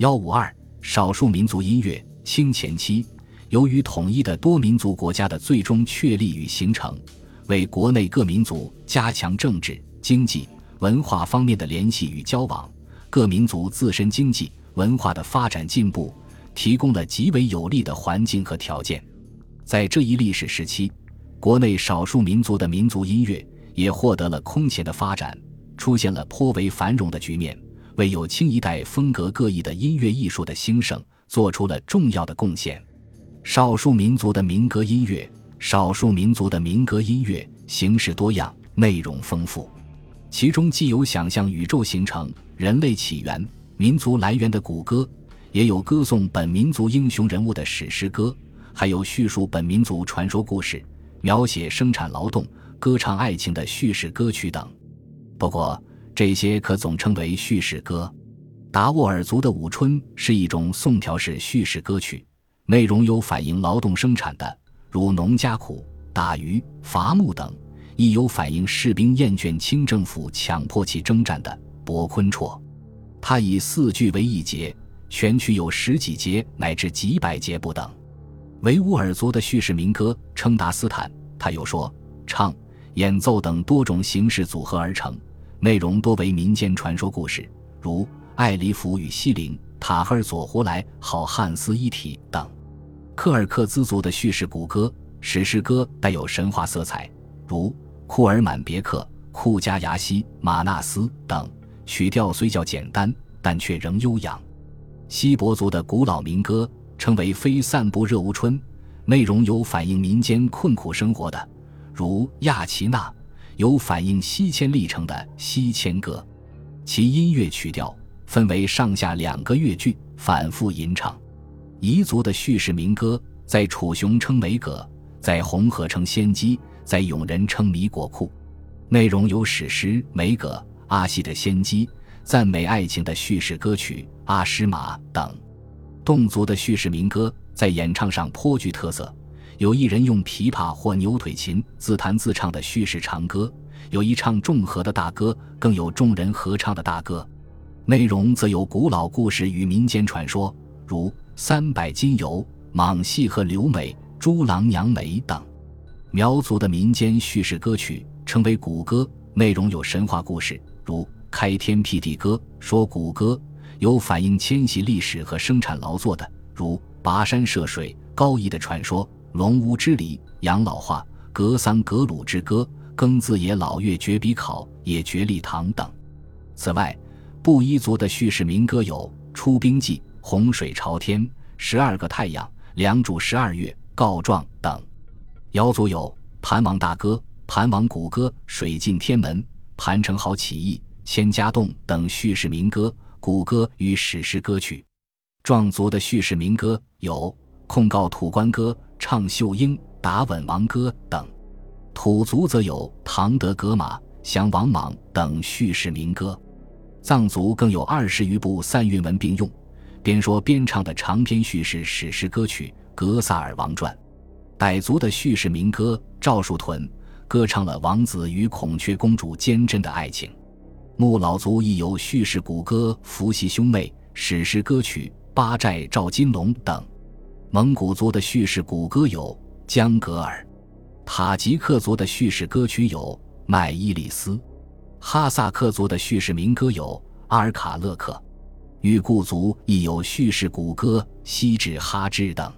幺五二少数民族音乐清前期，由于统一的多民族国家的最终确立与形成，为国内各民族加强政治、经济、文化方面的联系与交往，各民族自身经济文化的发展进步，提供了极为有利的环境和条件。在这一历史时期，国内少数民族的民族音乐也获得了空前的发展，出现了颇为繁荣的局面。为有清一代风格各异的音乐艺术的兴盛做出了重要的贡献。少数民族的民歌音乐，少数民族的民歌音乐形式多样，内容丰富，其中既有想象宇宙形成、人类起源、民族来源的古歌，也有歌颂本民族英雄人物的史诗歌，还有叙述本民族传说故事、描写生产劳动、歌唱爱情的叙事歌曲等。不过，这些可总称为叙事歌。达斡尔族的舞春是一种宋调式叙事歌曲，内容有反映劳动生产的，如农家苦、打鱼、伐木等；亦有反映士兵厌倦清政府强迫其征战的博昆绰。它以四句为一节，全曲有十几节乃至几百节不等。维吾尔族的叙事民歌称达斯坦，他又说唱、演奏等多种形式组合而成。内容多为民间传说故事，如艾里弗与西林、塔赫尔佐胡莱、好汉斯伊体等。柯尔克孜族的叙事古歌、史诗歌带有神话色彩，如库尔满别克、库加牙西、马纳斯等。曲调虽较简单，但却仍悠扬。锡伯族的古老民歌称为非散步热乌春，内容有反映民间困苦生活的，如亚奇纳。有反映西迁历程的西迁歌，其音乐曲调分为上下两个乐句，反复吟唱。彝族的叙事民歌，在楚雄称梅葛，在红河称仙姬，在永仁称米果库，内容有史诗梅葛、阿西的仙姬、赞美爱情的叙事歌曲阿诗玛等。侗族的叙事民歌在演唱上颇具特色。有一人用琵琶或牛腿琴自弹自唱的叙事长歌，有一唱众和的大歌，更有众人合唱的大歌。内容则有古老故事与民间传说，如三百金油、蟒戏和刘美、猪郎娘梅等。苗族的民间叙事歌曲称为古歌，内容有神话故事，如开天辟地歌、说古歌；有反映迁徙历史和生产劳作的，如跋山涉水、高义的传说。龙屋之礼、养老话、格桑格鲁之歌、庚子野老月绝笔考、野绝立堂等。此外，布依族的叙事民歌有《出兵记》《洪水朝天》《十二个太阳》《良渚十二月》《告状》等。瑶族有《盘王大歌》《盘王古歌》《水进天门》《盘城好起义》《千家洞》等叙事民歌、古歌与史诗歌曲。壮族的叙事民歌有。控告土官歌、唱秀英、打稳王歌等，土族则有唐德格玛、降王莽等叙事民歌。藏族更有二十余部散韵文并用，边说边唱的长篇叙事史诗歌曲《格萨尔王传》。傣族的叙事民歌《赵树屯》歌唱了王子与孔雀公主坚贞的爱情。木老族亦有叙事古歌《伏羲兄妹》、史诗歌曲《八寨赵金龙》等。蒙古族的叙事古歌有《江格尔》，塔吉克族的叙事歌曲有《麦伊里斯》，哈萨克族的叙事民歌有《阿尔卡勒克》，裕固族亦有叙事古歌《西至哈支》等。